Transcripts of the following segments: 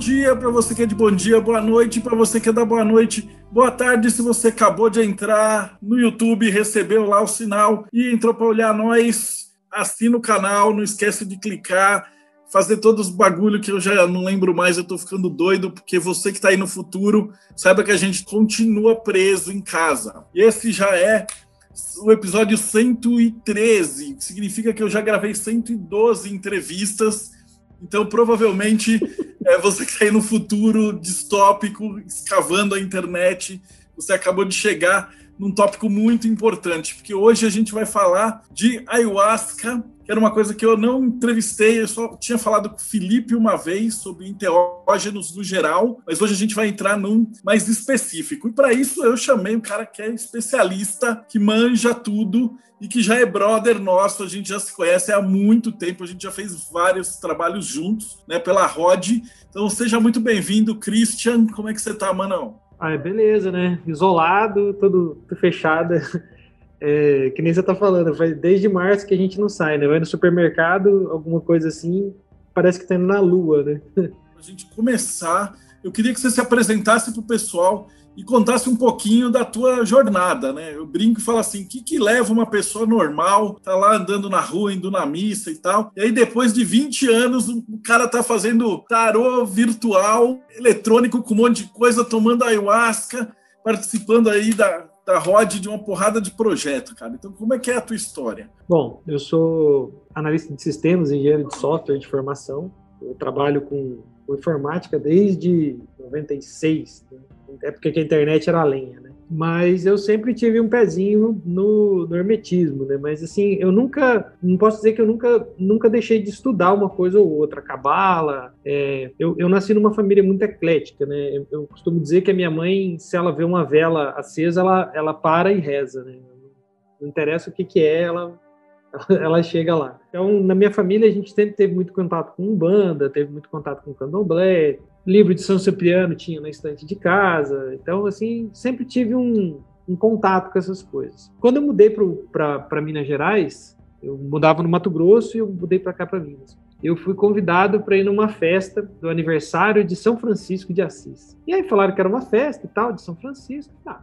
dia para você que é de bom dia, boa noite para você que é da boa noite, boa tarde se você acabou de entrar no YouTube, recebeu lá o sinal e entrou para olhar nós. Assina o canal, não esquece de clicar, fazer todos os bagulho que eu já não lembro mais, eu tô ficando doido, porque você que está aí no futuro, saiba que a gente continua preso em casa. E esse já é o episódio 113, que significa que eu já gravei 112 entrevistas então, provavelmente, é, você que está aí no futuro distópico, escavando a internet, você acabou de chegar num tópico muito importante, porque hoje a gente vai falar de ayahuasca, era uma coisa que eu não entrevistei, eu só tinha falado com o Felipe uma vez sobre enteógenos no geral, mas hoje a gente vai entrar num mais específico. E para isso eu chamei um cara que é especialista, que manja tudo e que já é brother nosso, a gente já se conhece há muito tempo, a gente já fez vários trabalhos juntos, né, pela ROD. Então seja muito bem-vindo, Christian. Como é que você tá, Manão? Ah, beleza, né? Isolado, todo, tudo fechado. É, que nem você tá falando, faz desde março que a gente não sai, né? Vai no supermercado, alguma coisa assim, parece que tá indo na lua, né? a gente começar, eu queria que você se apresentasse para o pessoal e contasse um pouquinho da tua jornada, né? Eu brinco e falo assim, o que, que leva uma pessoa normal, tá lá andando na rua, indo na missa e tal, e aí depois de 20 anos o cara tá fazendo tarô virtual, eletrônico com um monte de coisa, tomando ayahuasca, participando aí da, da de uma porrada de projeto, cara. Então, como é que é a tua história? Bom, eu sou analista de sistemas, engenheiro de software de formação. Eu trabalho com, com informática desde 96, né? é porque a internet era lenha, né? Mas eu sempre tive um pezinho no, no, hermetismo, né? Mas assim, eu nunca, não posso dizer que eu nunca, nunca deixei de estudar uma coisa ou outra, cabala. É, eu, eu nasci numa família muito eclética, né? Eu, eu, costumo dizer que a minha mãe, se ela vê uma vela acesa, ela, ela para e reza, né? Não interessa o que que é, ela ela chega lá. Então, na minha família, a gente sempre teve muito contato com banda, teve muito contato com candomblé, livro de São Cipriano tinha na estante de casa. Então, assim, sempre tive um, um contato com essas coisas. Quando eu mudei para Minas Gerais, eu mudava no Mato Grosso e eu mudei para cá, para Minas. Eu fui convidado para ir numa festa do aniversário de São Francisco de Assis. E aí falaram que era uma festa e tal, de São Francisco. Tá,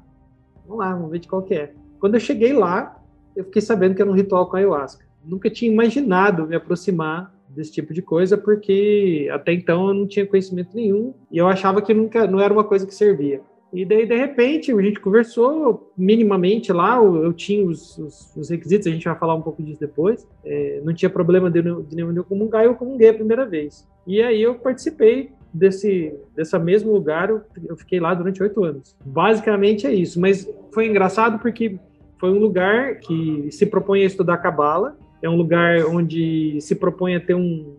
vamos lá, vamos ver de qual que é. Quando eu cheguei lá, eu fiquei sabendo que era um ritual com ayahuasca. Nunca tinha imaginado me aproximar desse tipo de coisa, porque até então eu não tinha conhecimento nenhum e eu achava que nunca não era uma coisa que servia. E daí, de repente, a gente conversou minimamente lá, eu tinha os, os, os requisitos, a gente vai falar um pouco disso depois. É, não tinha problema de, de nenhum comungar, eu comunguei a primeira vez. E aí eu participei desse dessa mesmo lugar, eu, eu fiquei lá durante oito anos. Basicamente é isso, mas foi engraçado porque foi um lugar que se propõe a estudar cabala, é um lugar onde se propõe a ter um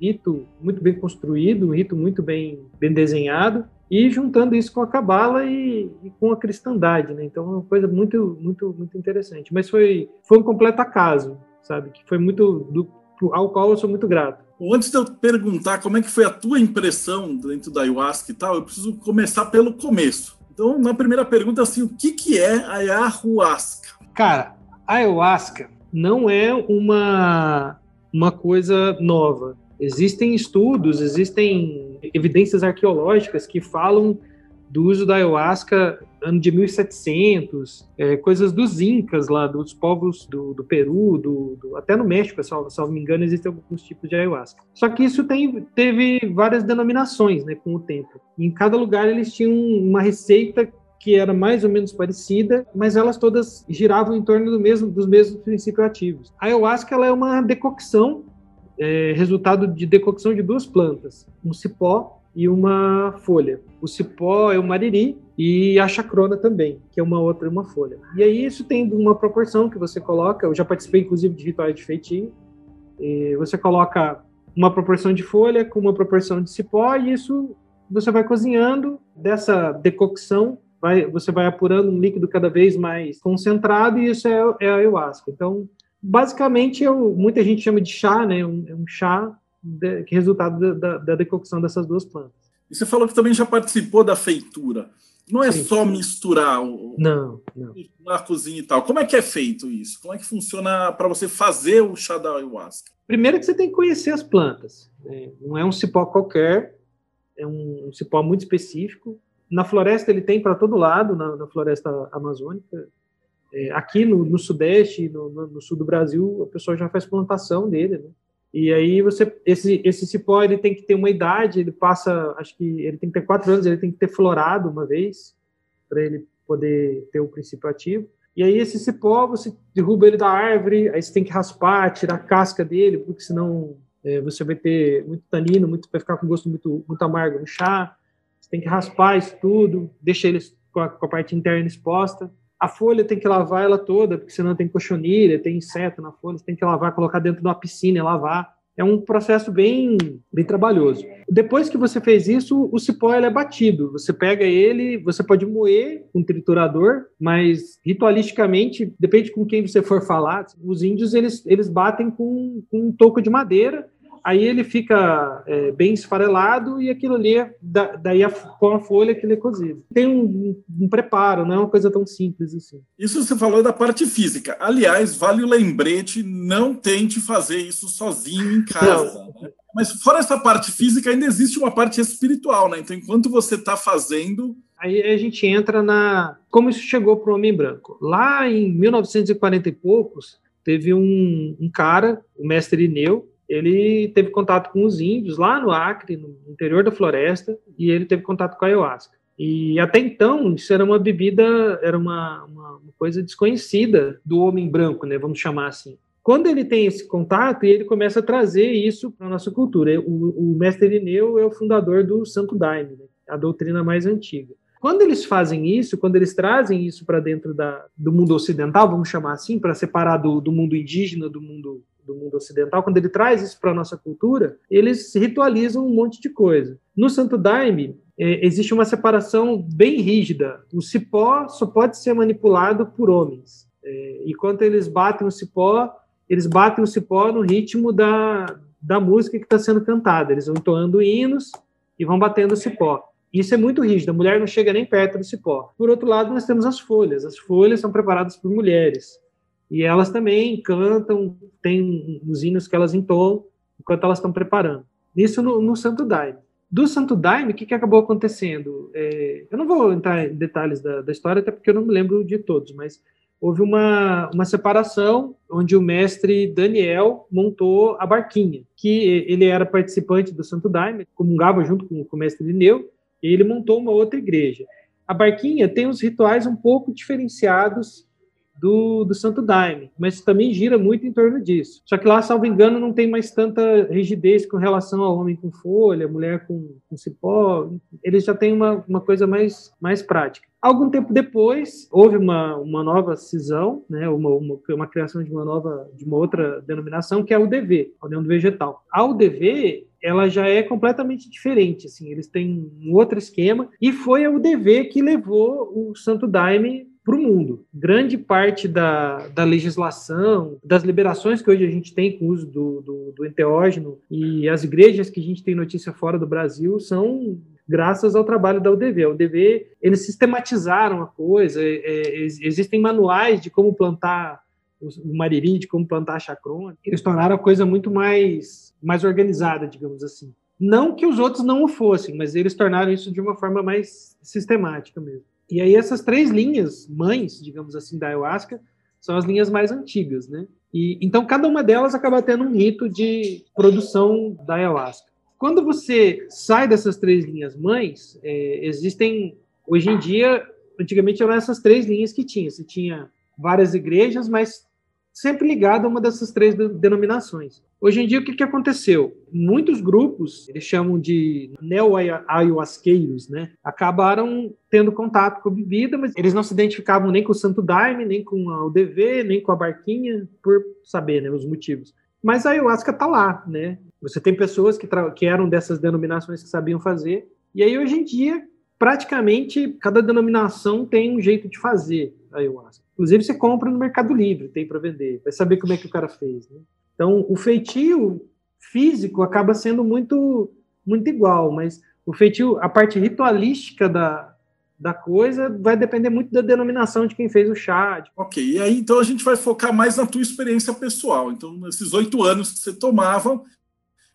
rito muito bem construído, um rito muito bem, bem desenhado, e juntando isso com a cabala e, e, com a cristandade, né? Então é uma coisa muito, muito, muito interessante. Mas foi, foi um completo acaso, sabe? Que foi muito do, ao qual eu sou muito grato. Antes de eu perguntar como é que foi a tua impressão dentro da ayahuasca e tal, eu preciso começar pelo começo. Então, na primeira pergunta, assim, o que, que é a ayahuasca? Cara, a ayahuasca não é uma, uma coisa nova. Existem estudos, existem evidências arqueológicas que falam do uso da ayahuasca ano de 1700, é, coisas dos incas lá, dos povos do, do Peru, do, do, até no México, se não me engano, existem alguns tipos de ayahuasca. Só que isso tem, teve várias denominações né, com o tempo. Em cada lugar eles tinham uma receita que era mais ou menos parecida, mas elas todas giravam em torno do mesmo, dos mesmos princípios ativos. A ayahuasca ela é uma decocção, é, resultado de decocção de duas plantas, um cipó e uma folha. O cipó é o mariri e a chacrona também, que é uma outra uma folha. E aí isso tem uma proporção que você coloca, eu já participei inclusive de rituais de feitio, você coloca uma proporção de folha com uma proporção de cipó e isso você vai cozinhando dessa decocção vai, você vai apurando um líquido cada vez mais concentrado e isso é, é a ayahuasca. Então, basicamente, eu, muita gente chama de chá, né? Um, é um chá de, que é resultado da, da, decocção dessas duas plantas. E você falou que também já participou da feitura. Não é Sim. só misturar o, não, não. na cozinha e tal. Como é que é feito isso? Como é que funciona para você fazer o chá da ayahuasca? Primeiro que você tem que conhecer as plantas. Né? Não é um cipó qualquer, é um, um cipó muito específico. Na floresta ele tem para todo lado, na, na floresta amazônica. É, aqui no, no sudeste, no, no, no, sul do Brasil, a pessoa já faz plantação dele, né? E aí você, esse, esse cipó ele tem que ter uma idade, ele passa, acho que ele tem que ter quatro anos, ele tem que ter florado uma vez para ele poder ter o princípio ativo. E aí esse cipó você derruba ele da árvore, aí você tem que raspar, tirar a casca dele, porque senão é, você vai ter muito tanino, muito, vai ficar com gosto muito, muito amargo no chá. Tem que raspar isso tudo, deixa ele com a, com a parte interna exposta. A folha tem que lavar ela toda, porque senão tem cochonilha, tem inseto na folha, você tem que lavar, colocar dentro de uma piscina e lavar. É um processo bem, bem trabalhoso. Depois que você fez isso, o cipó ele é batido. Você pega ele, você pode moer com um triturador, mas ritualisticamente, depende com quem você for falar, os índios eles, eles batem com, com um toco de madeira aí ele fica é, bem esfarelado e aquilo ali, é, da, daí a, com a folha que ele é cozido. Tem um, um, um, preparo, não é uma coisa tão simples assim. Isso você falou da parte física. Aliás, vale o lembrete, não tente fazer isso sozinho em casa. Né? Mas fora essa parte física, ainda existe uma parte espiritual, né? Então, enquanto você está fazendo... Aí a gente entra na... Como isso chegou para o homem branco. Lá em 1940 e poucos, teve um, um cara, o mestre Ineu, ele teve contato com os índios lá no Acre, no interior da floresta, e ele teve contato com a ayahuasca. E até então, isso era uma bebida, era uma, uma, uma coisa desconhecida do homem branco, né, vamos chamar assim. Quando ele tem esse contato, ele começa a trazer isso para a nossa cultura. O, o mestre Irineu é o fundador do Santo Daime, né, a doutrina mais antiga. Quando eles fazem isso, quando eles trazem isso para dentro da, do mundo ocidental, vamos chamar assim, para separar do, do mundo indígena do mundo do mundo ocidental, quando ele traz isso para a nossa cultura, eles ritualizam um monte de coisa. No Santo Daime, é, existe uma separação bem rígida. O cipó só pode ser manipulado por homens. É, enquanto eles batem o cipó, eles batem o cipó no ritmo da, da música que está sendo cantada. Eles vão entoando hinos e vão batendo o cipó. Isso é muito rígido, a mulher não chega nem perto do cipó. Por outro lado, nós temos as folhas. As folhas são preparadas por mulheres. E elas também cantam, tem os hinos que elas entoam enquanto elas estão preparando. Isso no, no Santo Daime. Do Santo Daime, o que, que acabou acontecendo? É, eu não vou entrar em detalhes da, da, história, até porque eu não me lembro de todos, mas houve uma, uma separação onde o mestre Daniel montou a barquinha, que ele era participante do Santo Daime, comungava junto com, com o mestre Lineu, e ele montou uma outra igreja. A barquinha tem os rituais um pouco diferenciados do, do Santo Daime, mas também gira muito em torno disso. Só que lá, salvo engano, não tem mais tanta rigidez com relação ao homem com folha, mulher com, com cipó. Eles já têm uma, uma coisa mais, mais prática. Algum tempo depois, houve uma, uma nova cisão, né, uma, uma, uma, criação de uma nova, de uma outra denominação, que é a UDV, a União do Vegetal. A UDV, ela já é completamente diferente, assim, eles têm um outro esquema, e foi a UDV que levou o Santo Daime para o mundo. Grande parte da, da legislação, das liberações que hoje a gente tem com o uso do, do, do enteógeno e as igrejas que a gente tem notícia fora do Brasil são graças ao trabalho da UDV. A UDV, eles sistematizaram a coisa, é, é, existem manuais de como plantar o mariri, de como plantar a chacrona. Eles tornaram a coisa muito mais, mais organizada, digamos assim. Não que os outros não o fossem, mas eles tornaram isso de uma forma mais sistemática mesmo. E aí essas três linhas mães, digamos assim, da ayahuasca, são as linhas mais antigas, né? E então cada uma delas acaba tendo um rito de produção da ayahuasca. Quando você sai dessas três linhas mães, é, existem hoje em dia, antigamente eram essas três linhas que tinha. Você tinha várias igrejas, mas sempre ligado a uma dessas três denominações. Hoje em dia, o que, que aconteceu? Muitos grupos, eles chamam de neo-ayahuasqueiros, né? Acabaram tendo contato com a bebida, mas eles não se identificavam nem com o Santo Daime, nem com a UDV, nem com a Barquinha, por saber né, os motivos. Mas a ayahuasca está lá, né? Você tem pessoas que, que eram dessas denominações que sabiam fazer, e aí hoje em dia praticamente cada denominação tem um jeito de fazer a ayahuasca. Inclusive, você compra no Mercado Livre, tem para vender, vai saber como é que o cara fez. Né? Então, o feitio físico acaba sendo muito, muito igual, mas o feitio, a parte ritualística da, da coisa vai depender muito da denominação de quem fez o chá. Ok, e aí então a gente vai focar mais na tua experiência pessoal. Então, nesses oito anos que você tomava,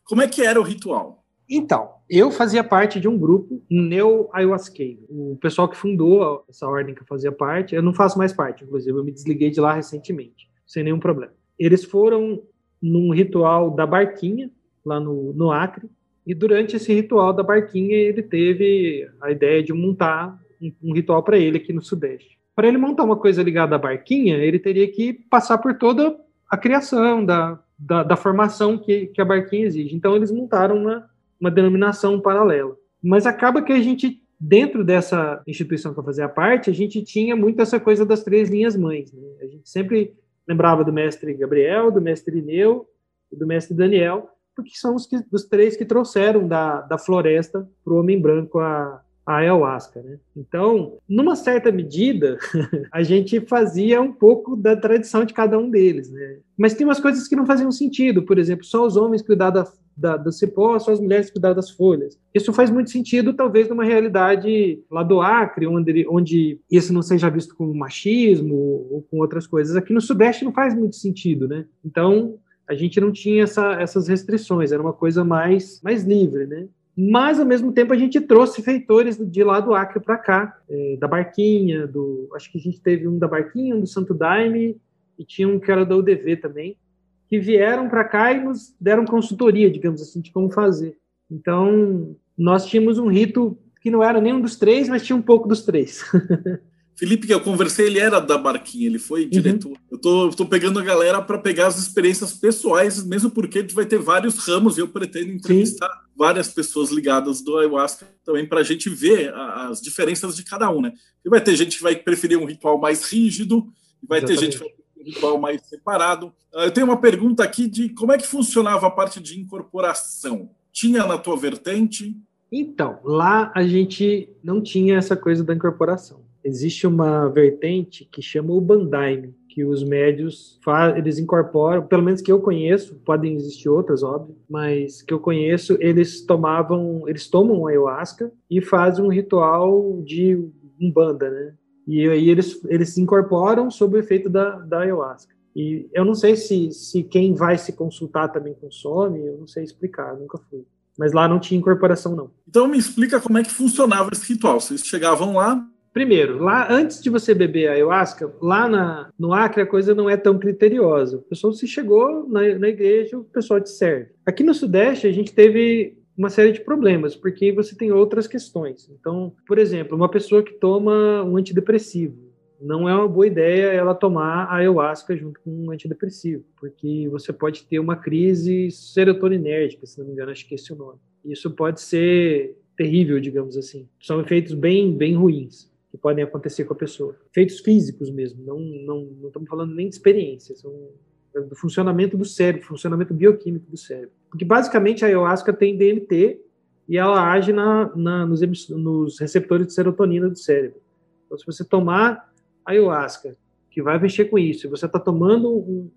como é que era o ritual? Então, eu fazia parte de um grupo, Neo Ayahuasqueiro. O pessoal que fundou essa ordem que eu fazia parte, eu não faço mais parte, inclusive, eu me desliguei de lá recentemente, sem nenhum problema. Eles foram num ritual da barquinha, lá no, no Acre, e durante esse ritual da barquinha, ele teve a ideia de montar um, um ritual para ele aqui no Sudeste. Para ele montar uma coisa ligada à barquinha, ele teria que passar por toda a criação da, da, da formação que, que a barquinha exige. Então, eles montaram uma uma denominação paralela. Mas acaba que a gente, dentro dessa instituição que eu fazia parte, a gente tinha muito essa coisa das três linhas mães. Né? A gente sempre lembrava do mestre Gabriel, do mestre Ineu e do mestre Daniel, porque são os, que, os três que trouxeram da, da floresta para o homem branco a, a ayahuasca, né? Então, numa certa medida, a gente fazia um pouco da tradição de cada um deles, né? Mas tem umas coisas que não faziam sentido, por exemplo, só os homens cuidar da, da, do cipó, só as mulheres cuidar das folhas. Isso faz muito sentido, talvez, numa realidade lá do Acre, onde, onde isso não seja visto como machismo ou com outras coisas. Aqui no Sudeste não faz muito sentido, né? Então, a gente não tinha essa, essas restrições, era uma coisa mais, mais livre, né? mas ao mesmo tempo a gente trouxe feitores de lá do Acre para cá, é, da Barquinha, do acho que a gente teve um da Barquinha, um do Santo Daime e tinha um que era da UDV também, que vieram para cá e nos deram consultoria, digamos assim, de como fazer. Então nós tínhamos um rito que não era nenhum dos três, mas tinha um pouco dos três. Felipe, que eu conversei, ele era da Barquinha, ele foi uhum. diretor. Uhum. Eu tô, tô pegando a galera para pegar as experiências pessoais, mesmo porque a gente vai ter vários ramos e eu pretendo entrevistar Sim. várias pessoas ligadas do ayahuasca também para a gente ver as diferenças de cada um, né? E vai ter gente que vai preferir um ritual mais rígido, e vai Exatamente. ter gente que vai ritual mais separado. Ah, eu tenho uma pergunta aqui de como é que funcionava a parte de incorporação. Tinha na tua vertente? Então, lá a gente não tinha essa coisa da incorporação existe uma vertente que chama o Bandaime, que os médios eles incorporam, pelo menos que eu conheço, podem existir outras, óbvio, mas que eu conheço, eles tomavam, eles tomam ayahuasca e fazem um ritual de umbanda, né? E aí eles eles se incorporam sob o efeito da, da ayahuasca. E eu não sei se, se quem vai se consultar também consome, eu não sei explicar, nunca fui. Mas lá não tinha incorporação, não. Então me explica como é que funcionava esse ritual. Vocês chegavam lá, Primeiro, lá antes de você beber a ayahuasca, lá na, no Acre a coisa não é tão criteriosa. O pessoal se chegou na, na igreja, o pessoal te serve. Aqui no Sudeste a gente teve uma série de problemas, porque você tem outras questões. Então, por exemplo, uma pessoa que toma um antidepressivo, não é uma boa ideia ela tomar a ayahuasca junto com um antidepressivo, porque você pode ter uma crise serotoninérgica, se não me engano, acho que esse é o nome. Isso pode ser terrível, digamos assim. São efeitos bem, bem ruins que podem acontecer com a pessoa. Feitos físicos mesmo, não, não, não estamos falando nem de experiência, são do funcionamento do cérebro, funcionamento bioquímico do cérebro. Porque basicamente a ayahuasca tem DMT e ela age na, na nos, nos, receptores de serotonina do cérebro. Então, se você tomar ayahuasca, que vai mexer com isso, e você está tomando um,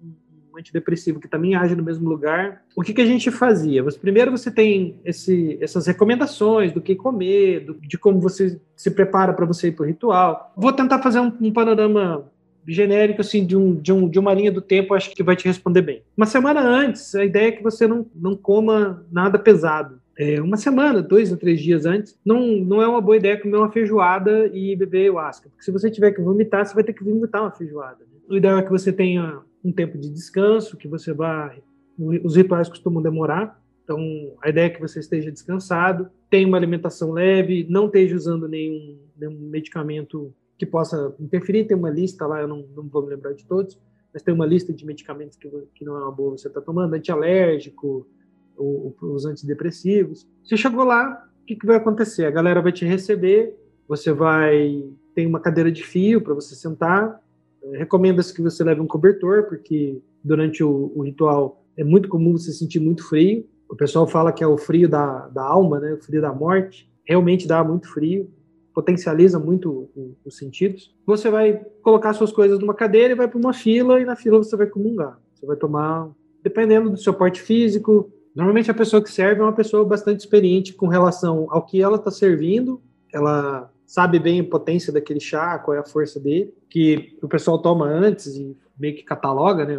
antidepressivo que também age no mesmo lugar. O que, que a gente fazia? Mas primeiro você tem esse, essas recomendações do que comer, do, de como você se prepara para você ir para o ritual. Vou tentar fazer um, um panorama genérico assim de, um, de, um, de uma linha do tempo, acho que vai te responder bem. Uma semana antes, a ideia é que você não, não coma nada pesado. É, uma semana, dois ou três dias antes, não, não é uma boa ideia comer uma feijoada e beber ayahuasca, porque se você tiver que vomitar, você vai ter que vomitar uma feijoada. Né? O ideal é que você tenha um tempo de descanso, que você vai. Os rituais costumam demorar, então a ideia é que você esteja descansado, tenha uma alimentação leve, não esteja usando nenhum, nenhum medicamento que possa interferir. Tem uma lista lá, eu não, não vou me lembrar de todos, mas tem uma lista de medicamentos que, que não é uma boa você estar tá tomando, antialérgico, os antidepressivos. Você chegou lá, o que, que vai acontecer? A galera vai te receber, você vai. Tem uma cadeira de fio para você sentar, Recomenda-se que você leve um cobertor, porque durante o, o, ritual é muito comum você sentir muito frio. O pessoal fala que é o frio da, da alma, né? o frio da morte. Realmente dá muito frio. Potencializa muito os sentidos. Você vai colocar suas coisas numa cadeira e vai para uma fila, e na fila você vai comungar. Você vai tomar, dependendo do seu porte físico. Normalmente a pessoa que serve é uma pessoa bastante experiente com relação ao que ela está servindo. Ela sabe bem a potência daquele chá, qual é a força dele, que o pessoal toma antes e meio que cataloga, né,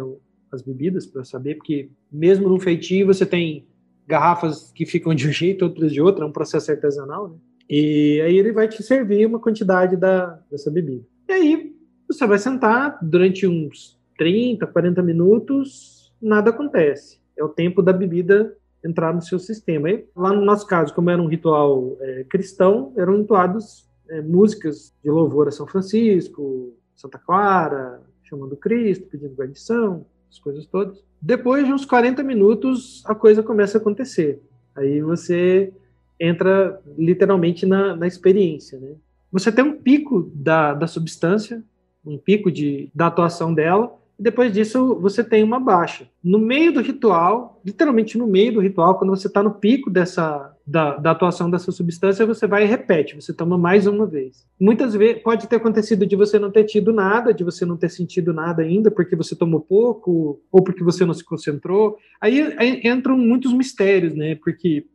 as bebidas para saber, porque mesmo no feitio você tem garrafas que ficam de um jeito, outras de outro, é um processo artesanal, né? E aí ele vai te servir uma quantidade da, dessa bebida. E aí você vai sentar durante uns 30, 40 minutos, nada acontece. É o tempo da bebida entrar no seu sistema. E lá no nosso caso, como era um ritual é, cristão, eram entoados é, músicas de louvor a São Francisco, Santa Clara, chamando Cristo, pedindo guarnição, as coisas todas. Depois de uns 40 minutos, a coisa começa a acontecer. Aí você entra literalmente na, na experiência. Né? Você tem um pico da, da substância, um pico de, da atuação dela, e depois disso você tem uma baixa. No meio do ritual, literalmente no meio do ritual, quando você está no pico dessa da, da, atuação dessa substância, você vai e repete, você toma mais uma vez. Muitas vezes pode ter acontecido de você não ter tido nada, de você não ter sentido nada ainda, porque você tomou pouco, ou porque você não se concentrou. Aí, aí entram muitos mistérios, né? Porque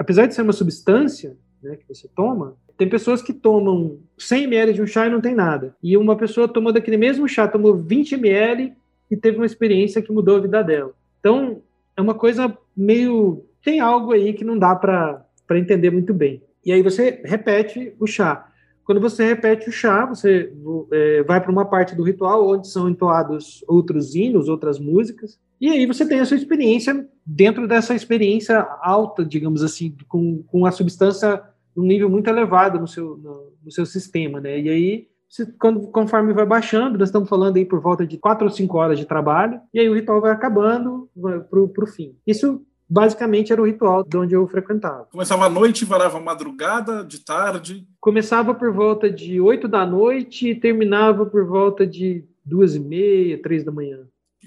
apesar de ser uma substância né, que você toma, tem pessoas que tomam 100 ml de um chá e não tem nada. E uma pessoa tomou daquele mesmo chá, tomou 20 ml e teve uma experiência que mudou a vida dela. Então, é uma coisa meio. Tem algo aí que não dá para entender muito bem. E aí você repete o chá. Quando você repete o chá, você é, vai para uma parte do ritual onde são entoados outros hinos, outras músicas, e aí você tem a sua experiência dentro dessa experiência alta, digamos assim, com, com a substância num nível muito elevado no seu, no, no seu sistema, né? E aí, você, quando, conforme vai baixando, nós estamos falando aí por volta de quatro ou cinco horas de trabalho, e aí o ritual vai acabando para o fim. Isso basicamente era o ritual de onde eu frequentava. Começava à noite, varava madrugada, de tarde? Começava por volta de oito da noite e terminava por volta de duas e meia, três da manhã.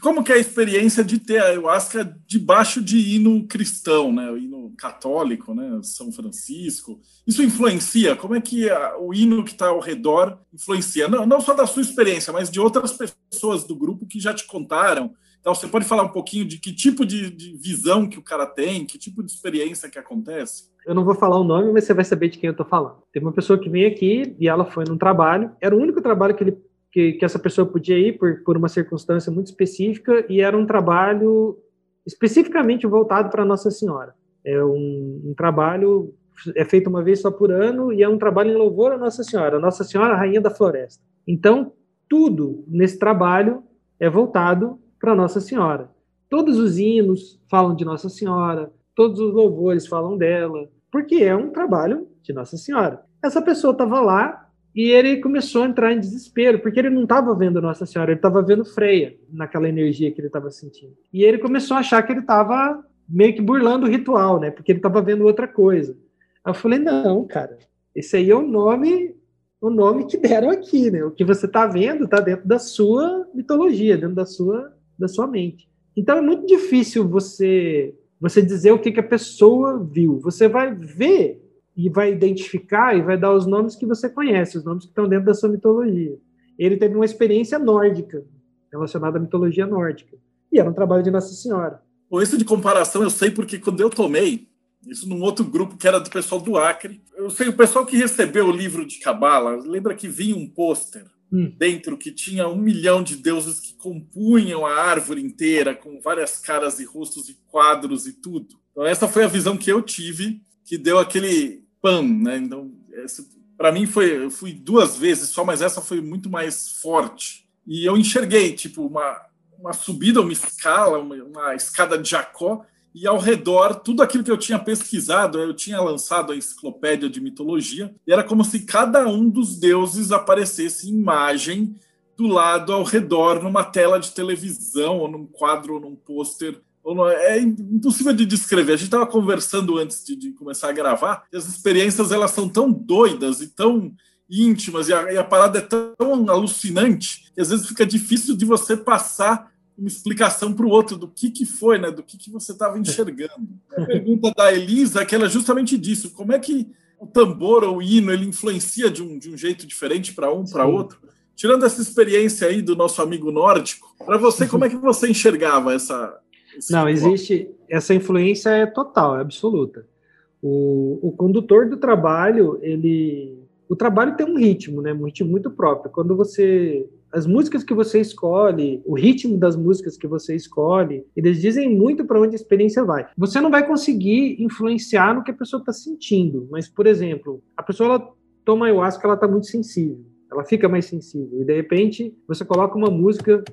Como que é a experiência de ter a ayahuasca debaixo de hino cristão, né? O hino católico, né? São Francisco. Isso influencia? Como é que a, o hino que está ao redor influencia? Não, não só da sua experiência, mas de outras pessoas do grupo que já te contaram. Então, você pode falar um pouquinho de que tipo de, de visão que o cara tem, que tipo de experiência que acontece? Eu não vou falar o nome, mas você vai saber de quem eu estou falando. Tem uma pessoa que vem aqui e ela foi num trabalho. Era o único trabalho que ele que, que essa pessoa podia ir por, por uma circunstância muito específica e era um trabalho especificamente voltado para Nossa Senhora. É um, um, trabalho é feito uma vez só por ano e é um trabalho em louvor a Nossa Senhora, Nossa Senhora Rainha da Floresta. Então tudo nesse trabalho é voltado para Nossa Senhora. Todos os hinos falam de Nossa Senhora, todos os louvores falam dela, porque é um trabalho de Nossa Senhora. Essa pessoa estava lá e ele começou a entrar em desespero, porque ele não estava vendo Nossa Senhora, ele estava vendo Freia, naquela energia que ele estava sentindo. E ele começou a achar que ele estava meio que burlando o ritual, né? Porque ele estava vendo outra coisa. Aí eu falei: não, cara, esse aí é o nome o nome que deram aqui, né? O que você está vendo está dentro da sua mitologia, dentro da sua, da sua mente. Então é muito difícil você você dizer o que, que a pessoa viu. Você vai ver e vai identificar e vai dar os nomes que você conhece, os nomes que estão dentro da sua mitologia. Ele teve uma experiência nórdica, relacionada à mitologia nórdica, e era um trabalho de Nossa Senhora. Bom, isso de comparação eu sei porque quando eu tomei, isso num outro grupo que era do pessoal do Acre, eu sei o pessoal que recebeu o livro de Cabala, lembra que vinha um pôster hum. dentro que tinha um milhão de deuses que compunham a árvore inteira, com várias caras e rostos e quadros e tudo. Então essa foi a visão que eu tive, que deu aquele PAN, né? Então, para mim foi, eu fui duas vezes só, mas essa foi muito mais forte. E eu enxerguei tipo uma, uma subida, uma escala, uma, uma escada de Jacó, e ao redor tudo aquilo que eu tinha pesquisado, eu tinha lançado a enciclopédia de mitologia, e era como se cada um dos deuses aparecesse em imagem do lado ao redor numa tela de televisão ou num quadro ou num pôster é impossível de descrever. A gente estava conversando antes de, de, começar a gravar, e as experiências elas são tão doidas e tão íntimas, e a, e a, parada é tão alucinante que às vezes fica difícil de você passar uma explicação para o outro do que, que foi, né? do que, que você estava enxergando. A pergunta da Elisa é que ela é justamente disso: como é que o tambor ou o hino ele influencia de um, de um jeito diferente para um, para outro? Tirando essa experiência aí do nosso amigo nórdico, para você, como é que você enxergava essa. Não, existe. Essa influência é total, é absoluta. O, o condutor do trabalho, ele. O trabalho tem um ritmo, né? Um ritmo muito próprio. Quando você as músicas que você escolhe, o ritmo das músicas que você escolhe, eles dizem muito para onde a experiência vai. Você não vai conseguir influenciar no que a pessoa está sentindo, mas, por exemplo, a pessoa ela toma ayahuasca, ela está muito sensível, ela fica mais sensível, e de repente você coloca uma música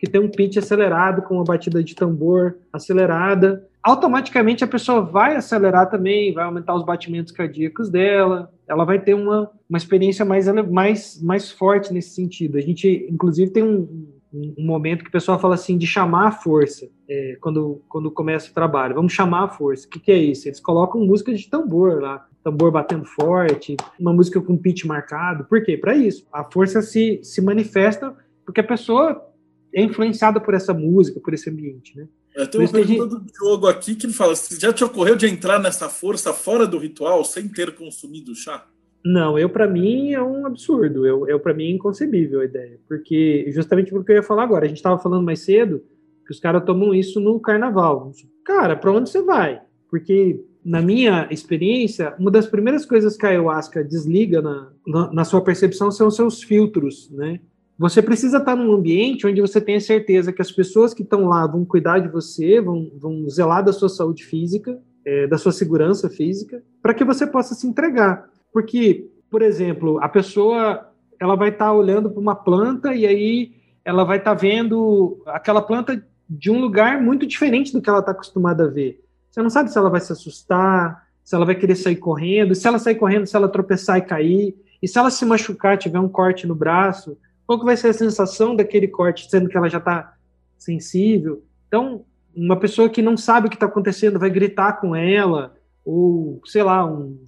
que tem um pitch acelerado, com uma batida de tambor acelerada, automaticamente a pessoa vai acelerar também, vai aumentar os batimentos cardíacos dela, ela vai ter uma, uma experiência mais, mais, mais forte nesse sentido. A gente, inclusive, tem um, um momento que o pessoal fala assim de chamar a força é, quando, quando começa o trabalho. Vamos chamar a força. O que, que é isso? Eles colocam música de tambor lá, tambor batendo forte, uma música com pitch marcado. Por quê? Para isso. A força se, se manifesta porque a pessoa é influenciada por essa música, por esse ambiente, né? Eu tenho uma pergunta gente... do Diogo aqui que ele fala: já te ocorreu de entrar nessa força fora do ritual sem ter consumido chá? Não, eu para mim é um absurdo. Eu, eu para mim é inconcebível a ideia, porque justamente porque eu ia falar agora. A gente estava falando mais cedo que os caras tomam isso no carnaval. Cara, para onde você vai? Porque na minha experiência, uma das primeiras coisas que a ayahuasca desliga na, na, na sua percepção são os seus filtros, né? Você precisa estar num ambiente onde você tenha certeza que as pessoas que estão lá vão cuidar de você, vão, vão zelar da sua saúde física, é, da sua segurança física, para que você possa se entregar. Porque, por exemplo, a pessoa ela vai estar olhando para uma planta e aí ela vai estar vendo aquela planta de um lugar muito diferente do que ela está acostumada a ver. Você não sabe se ela vai se assustar, se ela vai querer sair correndo, se ela sair correndo, se ela tropeçar e cair, e se ela se machucar, tiver um corte no braço, qual que vai ser a sensação daquele corte, sendo que ela já está sensível? Então, uma pessoa que não sabe o que está acontecendo vai gritar com ela, ou sei lá, um,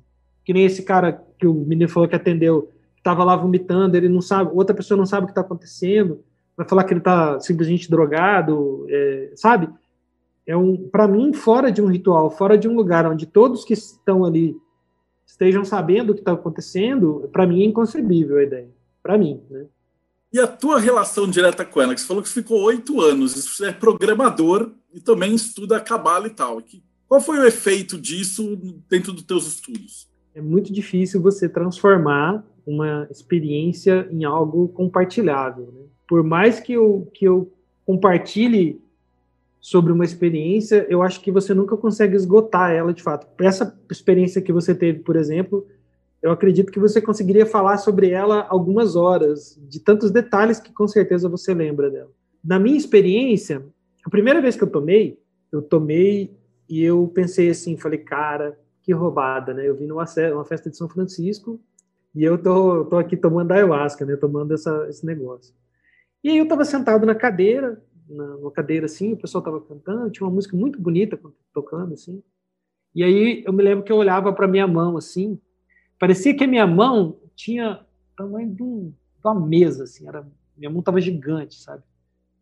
que nem esse cara que o menino falou que atendeu, estava lá vomitando, ele não sabe, outra pessoa não sabe o que está acontecendo, vai falar que ele está simplesmente drogado, é, sabe? É um, para mim, fora de um ritual, fora de um lugar onde todos que estão ali estejam sabendo o que está acontecendo, para mim é inconcebível a ideia. Para mim, né? E a tua relação direta com ela, que você falou que ficou oito anos, você é programador e também estuda cabala e tal. Qual foi o efeito disso dentro dos teus estudos? É muito difícil você transformar uma experiência em algo compartilhável. Né? Por mais que eu, que eu compartilhe sobre uma experiência, eu acho que você nunca consegue esgotar ela de fato. Essa experiência que você teve, por exemplo, eu acredito que você conseguiria falar sobre ela algumas horas, de tantos detalhes que com certeza você lembra dela. Na minha experiência, a primeira vez que eu tomei, eu tomei e eu pensei assim, falei, cara, que roubada, né? Eu vim numa uma festa de São Francisco e eu tô, tô aqui tomando ayahuasca, né? Tomando essa, esse negócio. E aí eu tava sentado na cadeira, na, cadeira assim, o pessoal tava cantando, tinha uma música muito bonita tocando assim. E aí eu me lembro que eu olhava para minha mão assim, Parecia que a minha mão tinha o tamanho de, um, de uma mesa, assim, era, minha mão estava gigante, sabe?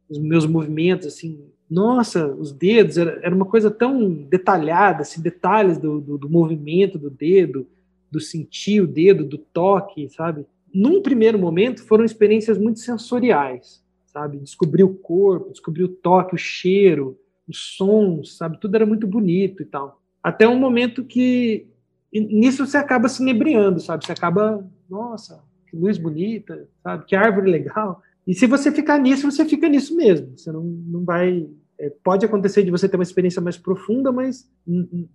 Os meus movimentos, assim, nossa, os dedos, era, era uma coisa tão detalhada, assim, detalhes do, do, do movimento do dedo, do sentir o dedo, do toque, sabe? Num primeiro momento, foram experiências muito sensoriais, sabe? Descobrir o corpo, descobrir o toque, o cheiro, os sons, sabe? Tudo era muito bonito e tal. Até um momento que e nisso você acaba se inebriando, sabe? Você acaba, nossa, que luz bonita, sabe? Que árvore legal. E se você ficar nisso, você fica nisso mesmo. Você não, não vai. É, pode acontecer de você ter uma experiência mais profunda, mas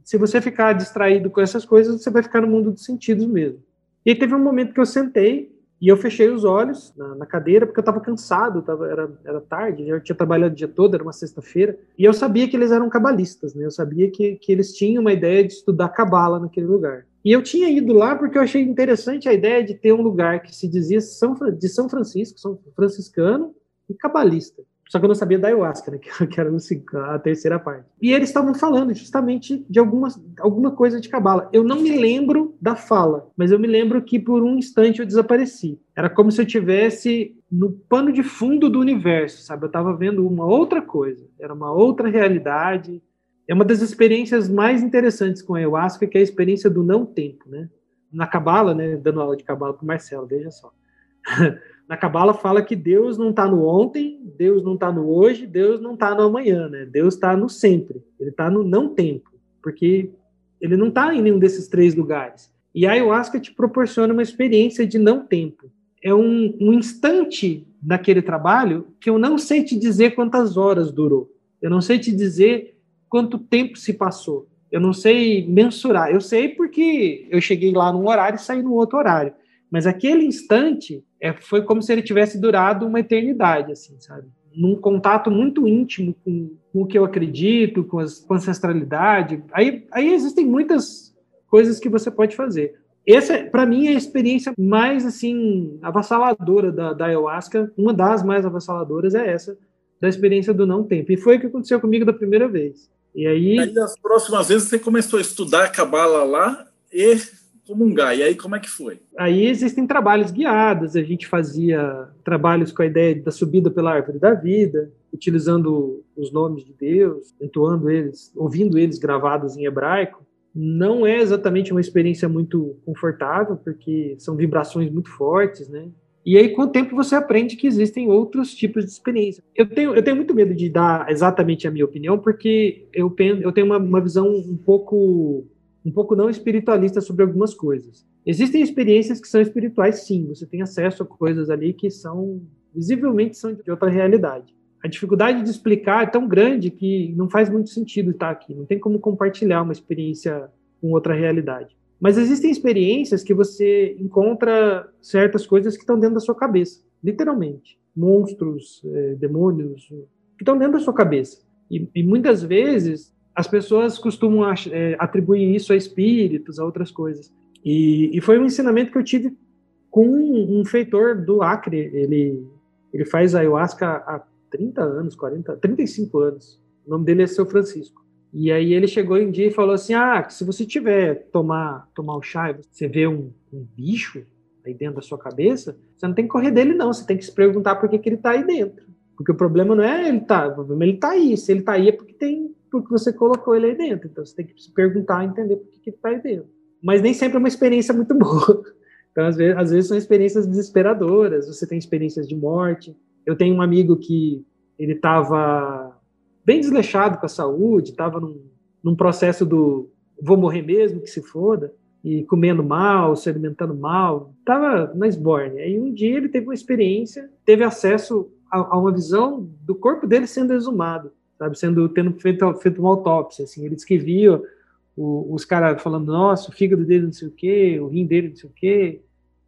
se você ficar distraído com essas coisas, você vai ficar no mundo dos sentidos mesmo. E teve um momento que eu sentei e eu fechei os olhos na, na cadeira, porque eu estava cansado, tava, era, era tarde, eu tinha trabalhado o dia todo, era uma sexta-feira, e eu sabia que eles eram cabalistas, né? Eu sabia que, que eles tinham uma ideia de estudar cabala naquele lugar. E eu tinha ido lá porque eu achei interessante a ideia de ter um lugar que se dizia São, de São Francisco, São Franciscano e cabalista. Só que eu não sabia da ayahuasca, né? Que era a terceira parte. E eles estavam falando justamente de alguma, alguma coisa de cabala. Eu não me lembro da fala, mas eu me lembro que por um instante eu desapareci. Era como se eu tivesse no pano de fundo do universo, sabe? Eu estava vendo uma outra coisa. Era uma outra realidade. É uma das experiências mais interessantes com a ayahuasca, que é a experiência do não tempo, né? na Cabala, né, dando aula de Cabala para o Marcelo, veja só. na Cabala fala que Deus não está no ontem, Deus não está no hoje, Deus não está no amanhã, né? Deus está no sempre, ele está no não tempo, porque ele não está em nenhum desses três lugares. E a ayahuasca te proporciona uma experiência de não tempo. É um, um instante naquele trabalho que eu não sei te dizer quantas horas durou. Eu não sei te dizer quanto tempo se passou. Eu não sei mensurar. Eu sei porque eu cheguei lá num horário e saí no outro horário. Mas aquele instante é, foi como se ele tivesse durado uma eternidade, assim, sabe? Num contato muito íntimo com, com o que eu acredito, com, as, com a ancestralidade. Aí, aí existem muitas coisas que você pode fazer. Essa, para mim, é a experiência mais assim avassaladora da, da ayahuasca. Uma das mais avassaladoras é essa, da experiência do não tempo. E foi o que aconteceu comigo da primeira vez. E aí. Aí, as próximas vezes, você começou a estudar a Cabala lá e comungar. E aí, como é que foi? Aí existem trabalhos guiados. A gente fazia trabalhos com a ideia da subida pela árvore da vida, utilizando os nomes de Deus, entoando eles, ouvindo eles gravados em hebraico. Não é exatamente uma experiência muito confortável, porque são vibrações muito fortes, né? E aí, com o tempo, você aprende que existem outros tipos de experiência. Eu tenho, eu tenho muito medo de dar exatamente a minha opinião, porque eu, penso, eu tenho uma, uma visão um pouco, um pouco não espiritualista sobre algumas coisas. Existem experiências que são espirituais, sim. Você tem acesso a coisas ali que são, visivelmente, são de outra realidade. A dificuldade de explicar é tão grande que não faz muito sentido estar aqui. Não tem como compartilhar uma experiência com outra realidade. Mas existem experiências que você encontra certas coisas que estão dentro da sua cabeça, literalmente. Monstros, é, demônios, que estão dentro da sua cabeça. E, e muitas vezes as pessoas costumam é, atribuir isso a espíritos, a outras coisas. E, e, foi um ensinamento que eu tive com um, um feitor do Acre. Ele, ele faz ayahuasca há 30 anos, 40, 35 anos. O nome dele é Seu Francisco. E aí ele chegou um dia e falou assim: ah, se você tiver tomar tomar o chá e você vê um, um, bicho aí dentro da sua cabeça, você não tem que correr dele não, você tem que se perguntar por que, que ele está aí dentro. Porque o problema não é ele tá, o problema é ele tá aí. Se ele está aí é porque tem porque você colocou ele aí dentro. Então você tem que se perguntar entender por que, que ele está aí dentro. Mas nem sempre é uma experiência muito boa. Então, às vezes, às vezes são experiências desesperadoras, você tem experiências de morte. Eu tenho um amigo que ele estava bem desleixado com a saúde, estava num, num processo do vou morrer mesmo, que se foda, e comendo mal, se alimentando mal, estava na esborne. Aí um dia ele teve uma experiência, teve acesso a, a uma visão do corpo dele sendo exumado, sabe, sendo tendo feito, feito uma autópsia. Assim, ele disse que via o, os caras falando, nossa, o fígado dele não sei o quê, o rim dele não sei o quê,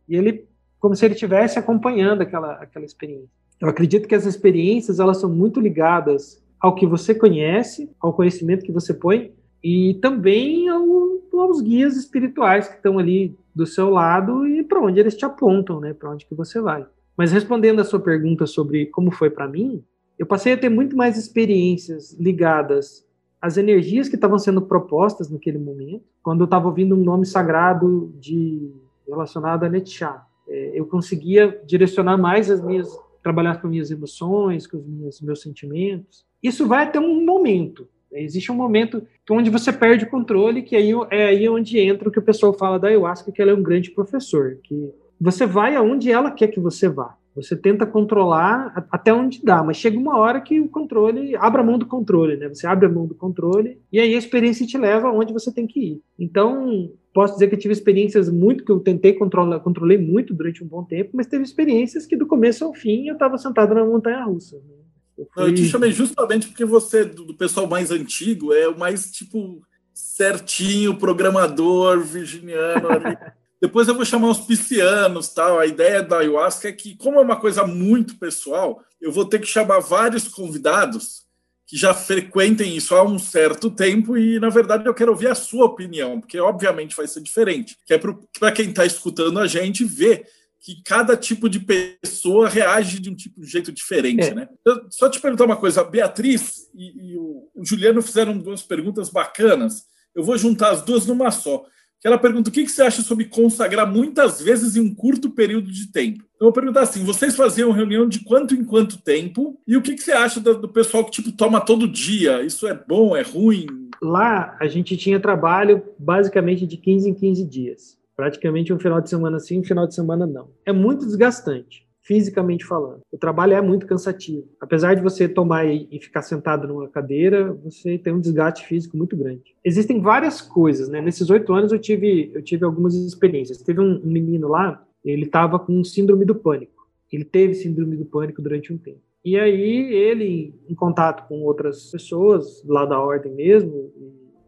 e ele como se ele estivesse acompanhando aquela, aquela experiência. Eu acredito que essas experiências elas são muito ligadas ao que você conhece, ao conhecimento que você põe e também ao, aos guias espirituais que estão ali do seu lado e para onde eles te apontam, né? Para onde que você vai. Mas respondendo a sua pergunta sobre como foi para mim, eu passei a ter muito mais experiências ligadas às energias que estavam sendo propostas naquele momento. Quando eu estava ouvindo um nome sagrado de relacionado a Netchá, é, eu conseguia direcionar mais as minhas trabalhar com minhas emoções, com os meus sentimentos. Isso vai até um momento. Existe um momento onde você perde o controle, que aí é aí onde entra o que o pessoal fala da ayahuasca, que ela é um grande professor, que você vai aonde ela quer que você vá. Você tenta controlar até onde dá, mas chega uma hora que o controle abre a mão do controle, né? Você abre a mão do controle e aí a experiência te leva aonde você tem que ir. Então, posso dizer que eu tive experiências muito que eu tentei controlar, controlei muito durante um bom tempo, mas teve experiências que do começo ao fim eu estava sentado na montanha russa. Né? Eu, fui... eu, te chamei justamente porque você, do, pessoal mais antigo, é o mais tipo certinho, programador, virginiano ali. Depois eu vou chamar os piscianos, tal. A ideia da ayahuasca é que, como é uma coisa muito pessoal, eu vou ter que chamar vários convidados que já frequentem isso há um certo tempo e, na verdade, eu quero ouvir a sua opinião, porque obviamente vai ser diferente. Que é para quem está escutando a gente ver que cada tipo de pessoa reage de um tipo de jeito diferente, é. né? Eu, só te perguntar uma coisa, a Beatriz e, e o, o Juliano fizeram duas perguntas bacanas. Eu vou juntar as duas numa só que ela pergunta o que, você acha sobre consagrar muitas vezes em um curto período de tempo. Então, eu vou perguntar assim: vocês faziam reunião de quanto em quanto tempo? E o que, que você acha do, do, pessoal que tipo toma todo dia? Isso é bom, é ruim? Lá a gente tinha trabalho basicamente de 15 em 15 dias. Praticamente um final de semana sim, um final de semana não. É muito desgastante fisicamente falando. O trabalho é muito cansativo. Apesar de você tomar e ficar sentado numa cadeira, você tem um desgaste físico muito grande. Existem várias coisas, né? Nesses oito anos eu tive, eu tive algumas experiências. Teve um, um menino lá, ele estava com síndrome do pânico. Ele teve síndrome do pânico durante um tempo. E aí ele, em contato com outras pessoas lá da ordem mesmo,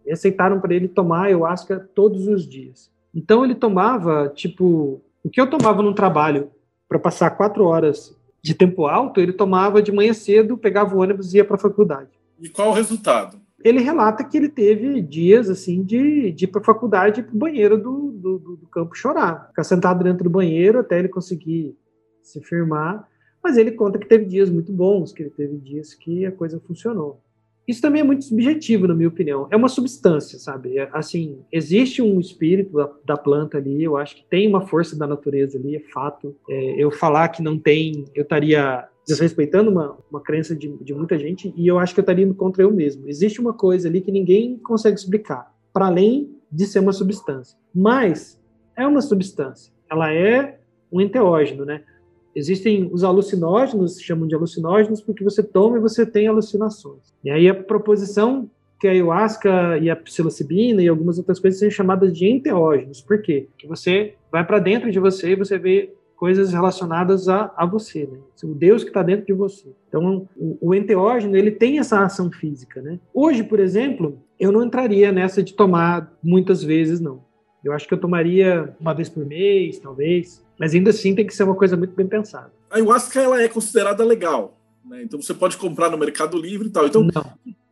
aceitaram para ele tomar ayahuasca todos os dias. Então ele tomava, tipo, o que eu tomava no trabalho para passar quatro horas de tempo alto, ele tomava de manhã cedo, pegava o ônibus e ia para a faculdade. E qual o resultado? Ele relata que ele teve dias assim de, de ir para a faculdade para o banheiro do, do, do, campo chorar, ficar sentado dentro do banheiro até ele conseguir se firmar. Mas ele conta que teve dias muito bons, que ele teve dias que a coisa funcionou. Isso também é muito subjetivo, na minha opinião. É uma substância, sabe? É, assim, existe um espírito da, da, planta ali, eu acho que tem uma força da natureza ali, é fato. É, eu falar que não tem, eu estaria desrespeitando uma, uma crença de, de muita gente e eu acho que eu estaria indo contra eu mesmo. Existe uma coisa ali que ninguém consegue explicar, para além de ser uma substância. Mas é uma substância. Ela é um enteógeno, né? Existem os alucinógenos, chamam de alucinógenos, porque você toma e você tem alucinações. E aí a proposição que a ayahuasca e a psilocibina e algumas outras coisas são chamadas de enteógenos. Por quê? Porque você vai para dentro de você e você vê coisas relacionadas a, a você, né? O Deus que está dentro de você. Então, o, o enteógeno, ele tem essa ação física, né? Hoje, por exemplo, eu não entraria nessa de tomar muitas vezes, não. Eu acho que eu tomaria uma vez por mês, talvez. Mas ainda assim tem que ser uma coisa muito bem pensada. A ayahuasca ela é considerada legal, né? Então você pode comprar no Mercado Livre e tal. Então não,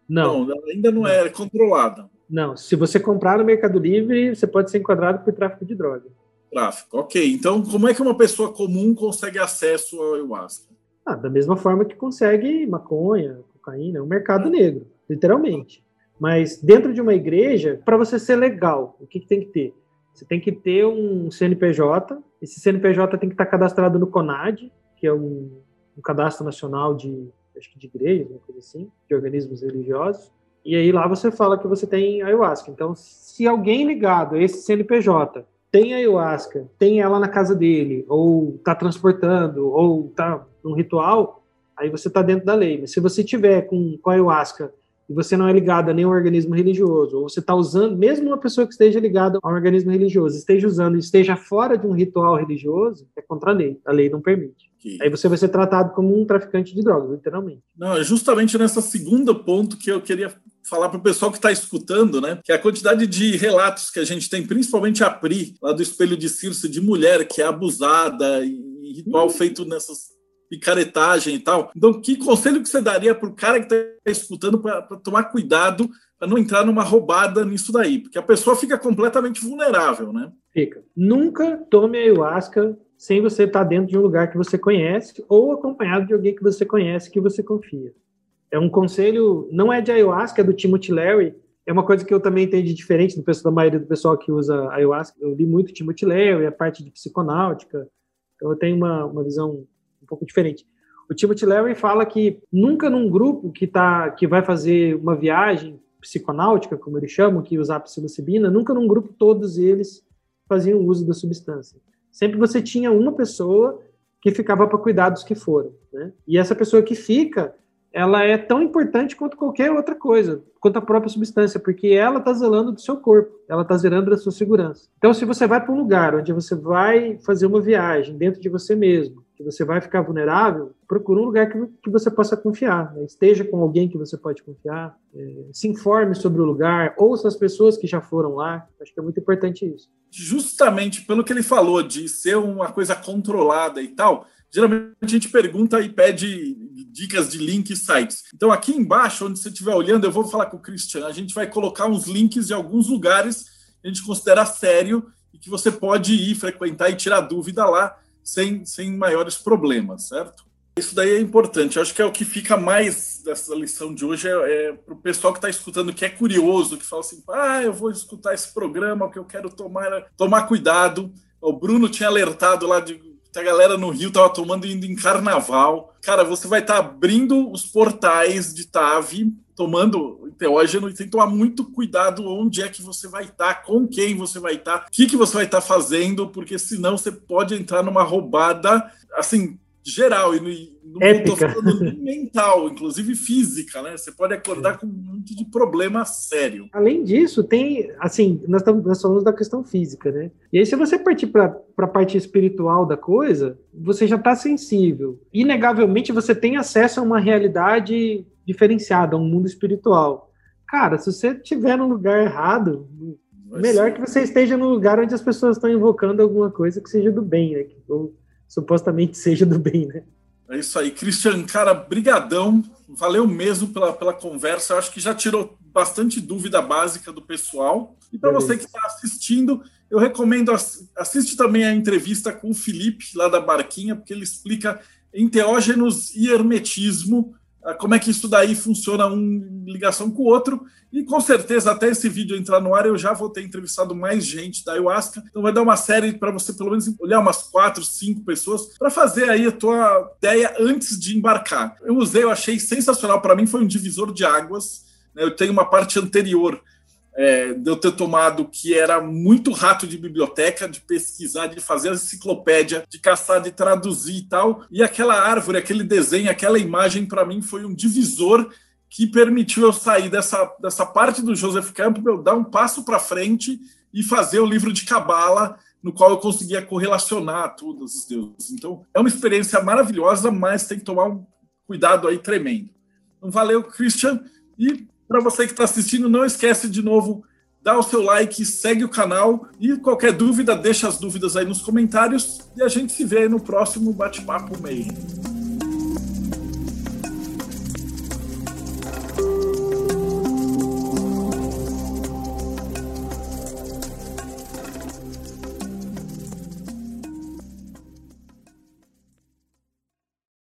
não, não ainda não, não, é controlada. Não, se você comprar no Mercado Livre, você pode ser enquadrado por tráfico de droga. Tráfico, ok. Então como é que uma pessoa comum consegue acesso ao ayahuasca? Ah, da mesma forma que consegue maconha, cocaína, é um mercado negro, literalmente. Mas dentro de uma igreja, para você ser legal, o que, que tem que ter? Você tem que ter um CNPJ. Esse CNPJ tem que estar cadastrado no CONAD, que é um, um cadastro nacional de, acho que de igrejas, uma coisa assim, de organismos religiosos. E aí lá você fala que você tem ayahuasca. Então, se alguém ligado a esse CNPJ tem ayahuasca, tem ela na casa dele, ou está transportando, ou está num ritual, aí você está dentro da lei. Mas se você tiver com, com ayahuasca e você não é ligado a nenhum organismo religioso, ou você está usando, mesmo uma pessoa que esteja ligada a um organismo religioso, esteja usando e esteja fora de um ritual religioso, é contra a lei. A lei não permite. Que... Aí você vai ser tratado como um traficante de drogas, literalmente. Não, é justamente nessa segunda ponto que eu queria falar para o pessoal que está escutando, né? Que a quantidade de relatos que a gente tem, principalmente a Pri, lá do Espelho de Circe, de mulher que é abusada e ritual feito nessas picaretagem e tal. Então, que conselho que você daria para o cara que está escutando para tomar cuidado para não entrar numa roubada nisso daí? Porque a pessoa fica completamente vulnerável, né? Fica. Nunca tome ayahuasca sem você estar tá dentro de um lugar que você conhece ou acompanhado de alguém que você conhece, que você confia. É um conselho, não é de ayahuasca, é do Timothy Leary. É uma coisa que eu também entendi diferente do pessoal, da maioria do pessoal que usa ayahuasca. Eu li muito Timothy Leary, a parte de psiconáutica. Então eu tenho uma, uma visão pouco diferente. O Timothy Leary fala que nunca num grupo que tá que vai fazer uma viagem psiconáutica, como eles chamam, que usar psilocibina, nunca num grupo todos eles faziam uso da substância. Sempre você tinha uma pessoa que ficava para cuidar dos que foram, né? E essa pessoa que fica, ela é tão importante quanto qualquer outra coisa, quanto a própria substância, porque ela está zelando do seu corpo, ela está zelando da sua segurança. Então, se você vai para um lugar onde você vai fazer uma viagem dentro de você mesmo, que você vai ficar vulnerável, procure um lugar que, que você possa confiar. Né? Esteja com alguém que você pode confiar, é, se informe sobre o lugar, ouça as pessoas que já foram lá. Acho que é muito importante isso. Justamente pelo que ele falou de ser uma coisa controlada e tal, geralmente a gente pergunta e pede dicas de links e sites. Então, aqui embaixo, onde você estiver olhando, eu vou falar com o Christian, a gente vai colocar uns links de alguns lugares que a gente considera sério e que você pode ir frequentar e tirar dúvida lá sem, sem maiores problemas, certo? Isso daí é importante. Eu acho que é o que fica mais dessa lição de hoje é, é para o pessoal que está escutando, que é curioso, que fala assim: ah, eu vou escutar esse programa, que eu quero tomar, tomar cuidado. O Bruno tinha alertado lá de que a galera no Rio tava tomando indo em carnaval. Cara, você vai estar tá abrindo os portais de Tave, tomando enteógeno e tem que tomar muito cuidado onde é que você vai estar, tá, com quem você vai estar, tá, o que, que você vai estar tá fazendo, porque senão você pode entrar numa roubada, assim, geral e não estou falando mental, inclusive física, né? Você pode acordar com um monte de problema sério. Além disso, tem, assim, nós estamos nós falamos da questão física, né? E aí, se você partir para a parte espiritual da coisa, você já está sensível. Inegavelmente, você tem acesso a uma realidade diferenciada, a um mundo espiritual. Cara, se você estiver no lugar errado, Vai melhor ser. que você esteja no lugar onde as pessoas estão invocando alguma coisa que seja do bem, né? Ou supostamente seja do bem, né? É isso aí, Christian, cara, brigadão, valeu mesmo pela, pela conversa, eu acho que já tirou bastante dúvida básica do pessoal. E para você que está assistindo, eu recomendo, assiste também a entrevista com o Felipe, lá da Barquinha, porque ele explica enteógenos e hermetismo, como é que isso daí funciona um ligação com o outro. E com certeza, até esse vídeo entrar no ar, eu já vou ter entrevistado mais gente da ayahuasca. Então vai dar uma série para você, pelo menos, olhar umas quatro, cinco pessoas para fazer aí a tua ideia antes de embarcar. Eu usei, eu achei sensacional. Para mim, foi um divisor de águas. Né? Eu tenho uma parte anterior é, de eu ter tomado que era muito rato de biblioteca, de pesquisar, de fazer a enciclopédia, de caçar, de traduzir e tal. E aquela árvore, aquele desenho, aquela imagem, para mim, foi um divisor que permitiu eu sair dessa, dessa parte do Joseph Campbell, dar um passo para frente e fazer o livro de Cabala, no qual eu conseguia correlacionar todos os deuses. Então, é uma experiência maravilhosa, mas tem que tomar um cuidado aí tremendo. Então, valeu, Christian, e para você que está assistindo, não esquece de novo, dá o seu like, segue o canal e qualquer dúvida, deixa as dúvidas aí nos comentários e a gente se vê no próximo Bate-Papo Meio.